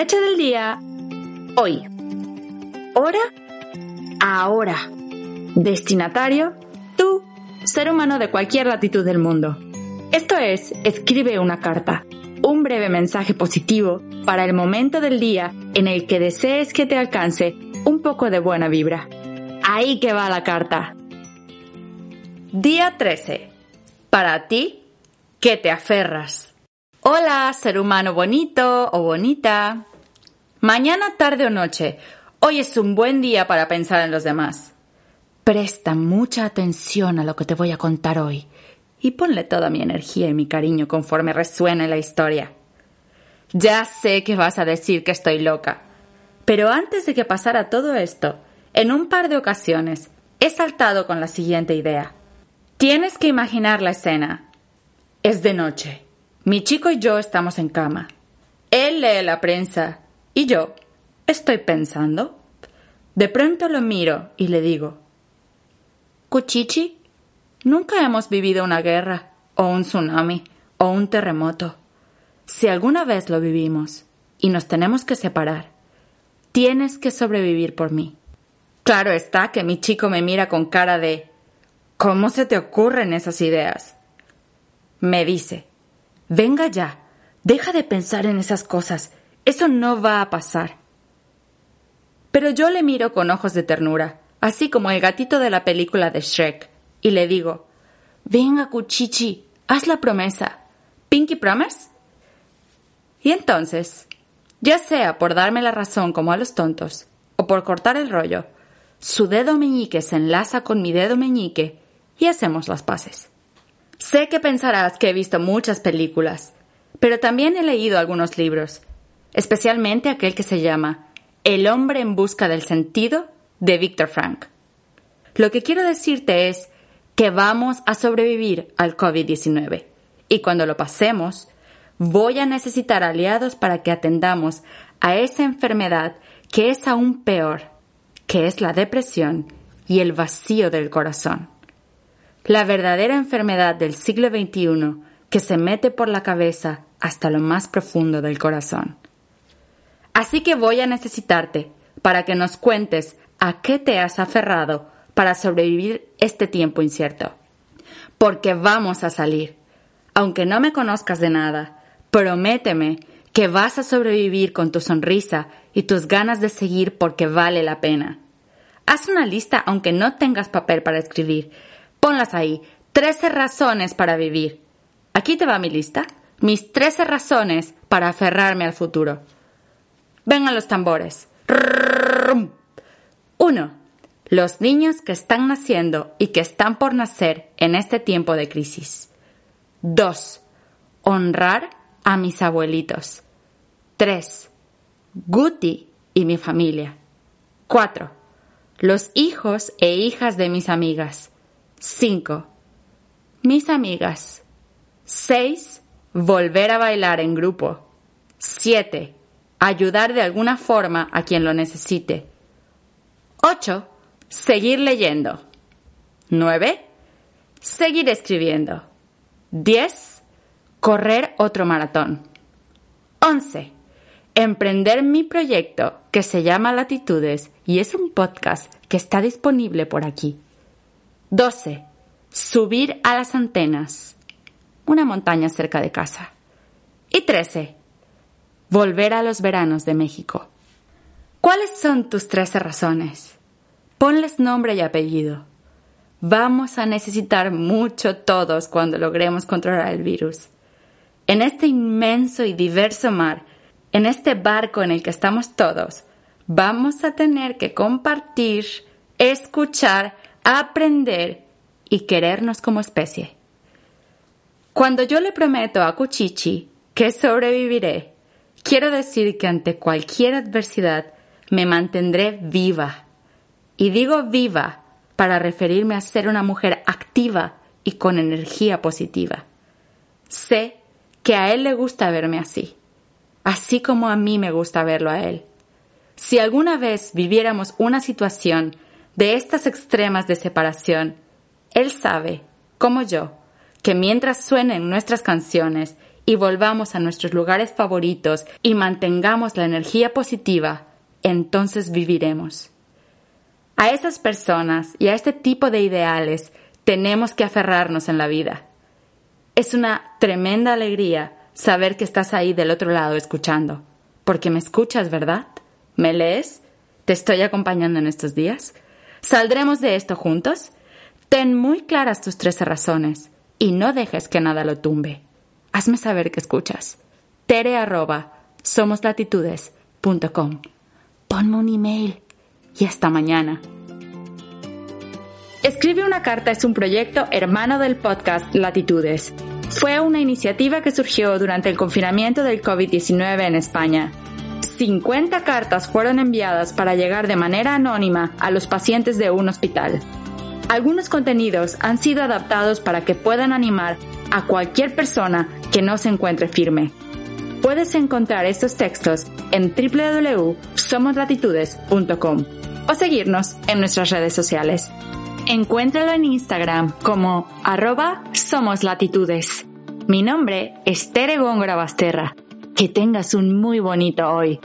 Fecha del día. Hoy. Hora. Ahora. Destinatario. Tú, ser humano de cualquier latitud del mundo. Esto es, escribe una carta, un breve mensaje positivo para el momento del día en el que desees que te alcance un poco de buena vibra. Ahí que va la carta. Día 13. Para ti, que te aferras. Hola, ser humano bonito o bonita. Mañana, tarde o noche, hoy es un buen día para pensar en los demás. Presta mucha atención a lo que te voy a contar hoy y ponle toda mi energía y mi cariño conforme resuene la historia. Ya sé que vas a decir que estoy loca, pero antes de que pasara todo esto, en un par de ocasiones he saltado con la siguiente idea. Tienes que imaginar la escena. Es de noche. Mi chico y yo estamos en cama. Él lee la prensa y yo estoy pensando. De pronto lo miro y le digo, Cuchichi, nunca hemos vivido una guerra, o un tsunami, o un terremoto. Si alguna vez lo vivimos y nos tenemos que separar, tienes que sobrevivir por mí. Claro está que mi chico me mira con cara de ¿Cómo se te ocurren esas ideas? Me dice, venga ya, deja de pensar en esas cosas, eso no va a pasar. Pero yo le miro con ojos de ternura, así como el gatito de la película de Shrek, y le digo, venga, Cuchichi, haz la promesa. ¿Pinky Promise? Y entonces, ya sea por darme la razón como a los tontos, o por cortar el rollo, su dedo meñique se enlaza con mi dedo meñique y hacemos las paces. Sé que pensarás que he visto muchas películas, pero también he leído algunos libros, especialmente aquel que se llama El hombre en busca del sentido de Viktor Frank. Lo que quiero decirte es que vamos a sobrevivir al COVID-19 y cuando lo pasemos, voy a necesitar aliados para que atendamos a esa enfermedad que es aún peor, que es la depresión y el vacío del corazón. La verdadera enfermedad del siglo XXI que se mete por la cabeza hasta lo más profundo del corazón. Así que voy a necesitarte para que nos cuentes a qué te has aferrado para sobrevivir este tiempo incierto. Porque vamos a salir. Aunque no me conozcas de nada, prométeme que vas a sobrevivir con tu sonrisa y tus ganas de seguir porque vale la pena. Haz una lista aunque no tengas papel para escribir. Ponlas ahí. Trece razones para vivir. Aquí te va mi lista. Mis trece razones para aferrarme al futuro. Vengan los tambores. 1. Los niños que están naciendo y que están por nacer en este tiempo de crisis. 2. Honrar a mis abuelitos. 3. Guti y mi familia. 4. Los hijos e hijas de mis amigas. 5. Mis amigas. 6. Volver a bailar en grupo. 7 ayudar de alguna forma a quien lo necesite. 8. Seguir leyendo. 9. Seguir escribiendo. 10. Correr otro maratón. 11. Emprender mi proyecto que se llama Latitudes y es un podcast que está disponible por aquí. 12. Subir a las antenas. Una montaña cerca de casa. Y 13 Volver a los veranos de México. ¿Cuáles son tus trece razones? Ponles nombre y apellido. Vamos a necesitar mucho todos cuando logremos controlar el virus. En este inmenso y diverso mar, en este barco en el que estamos todos, vamos a tener que compartir, escuchar, aprender y querernos como especie. Cuando yo le prometo a Cuchichi que sobreviviré, Quiero decir que ante cualquier adversidad me mantendré viva. Y digo viva para referirme a ser una mujer activa y con energía positiva. Sé que a él le gusta verme así, así como a mí me gusta verlo a él. Si alguna vez viviéramos una situación de estas extremas de separación, él sabe, como yo, que mientras suenen nuestras canciones y volvamos a nuestros lugares favoritos y mantengamos la energía positiva, entonces viviremos. A esas personas y a este tipo de ideales tenemos que aferrarnos en la vida. Es una tremenda alegría saber que estás ahí del otro lado escuchando, porque me escuchas, ¿verdad? ¿Me lees? ¿Te estoy acompañando en estos días? ¿Saldremos de esto juntos? Ten muy claras tus tres razones y no dejes que nada lo tumbe. Hazme saber que escuchas. Tere somoslatitudes.com. Ponme un email y hasta mañana. Escribe una carta es un proyecto hermano del podcast Latitudes. Fue una iniciativa que surgió durante el confinamiento del COVID-19 en España. 50 cartas fueron enviadas para llegar de manera anónima a los pacientes de un hospital. Algunos contenidos han sido adaptados para que puedan animar a cualquier persona que no se encuentre firme. Puedes encontrar estos textos en www.somoslatitudes.com o seguirnos en nuestras redes sociales. Encuéntralo en Instagram como arroba somoslatitudes. Mi nombre es Tere Góngora Basterra. Que tengas un muy bonito hoy.